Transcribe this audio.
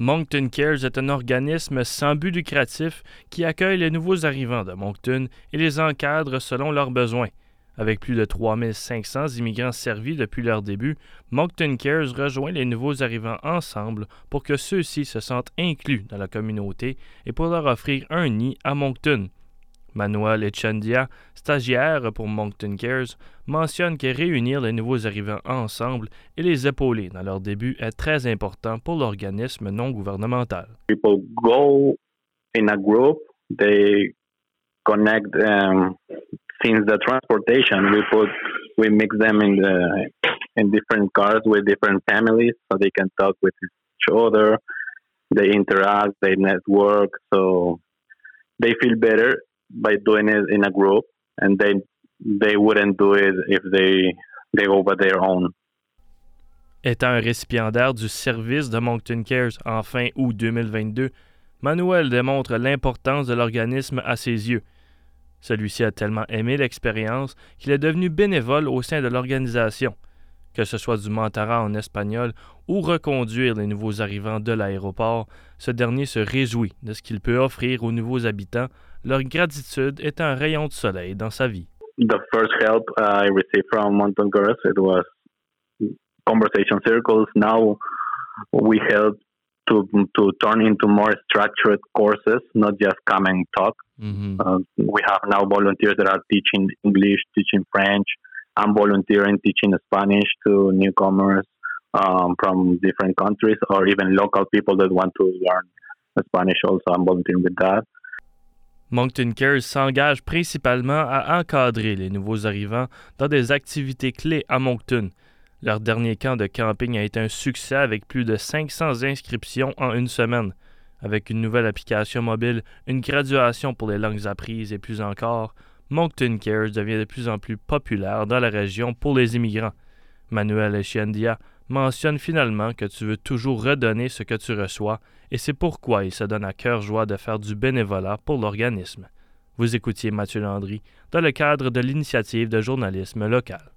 Moncton Cares est un organisme sans but lucratif qui accueille les nouveaux arrivants de Moncton et les encadre selon leurs besoins. Avec plus de 3500 immigrants servis depuis leur début, Moncton Cares rejoint les nouveaux arrivants ensemble pour que ceux-ci se sentent inclus dans la communauté et pour leur offrir un nid à Moncton. Manuel Echandia, stagiaire pour Moncton Cares, mentionne que réunir les nouveaux arrivants ensemble et les épauler dans leur début est très important pour l'organisme non gouvernemental. People go in a group, they connect um, since the transportation we put we mix them in the in different cars with different families so they can talk with each other they interact they network so they feel better by doing it in a group, and they they wouldn't do it if they they go by their own. Étant un récipiendaire du service de Moncton Cares en fin août 2022, Manuel démontre l'importance de l'organisme à ses yeux. Celui-ci a tellement aimé l'expérience qu'il est devenu bénévole au sein de l'organisation. Que ce soit du mentorat en espagnol ou reconduire les nouveaux arrivants de l'aéroport, ce dernier se réjouit de ce qu'il peut offrir aux nouveaux habitants leur gratitude est un rayon de soleil dans sa vie. The first help I received from Mountain Girls it was conversation circles. Now we help to to turn into more structured courses, not just come and talk. Mm-hmm. Uh, we have now volunteers that are teaching English, teaching French. I'm volunteering teaching Spanish to newcomers um, from different countries or even local people that want to learn Spanish. Also, I'm volunteering with that. Moncton Cares s'engage principalement à encadrer les nouveaux arrivants dans des activités clés à Moncton. Leur dernier camp de camping a été un succès avec plus de 500 inscriptions en une semaine. Avec une nouvelle application mobile, une graduation pour les langues apprises et plus encore, Moncton Cares devient de plus en plus populaire dans la région pour les immigrants. Manuel Echiendia mentionne finalement que tu veux toujours redonner ce que tu reçois et c'est pourquoi il se donne à cœur joie de faire du bénévolat pour l'organisme. Vous écoutiez Mathieu Landry dans le cadre de l'initiative de journalisme local.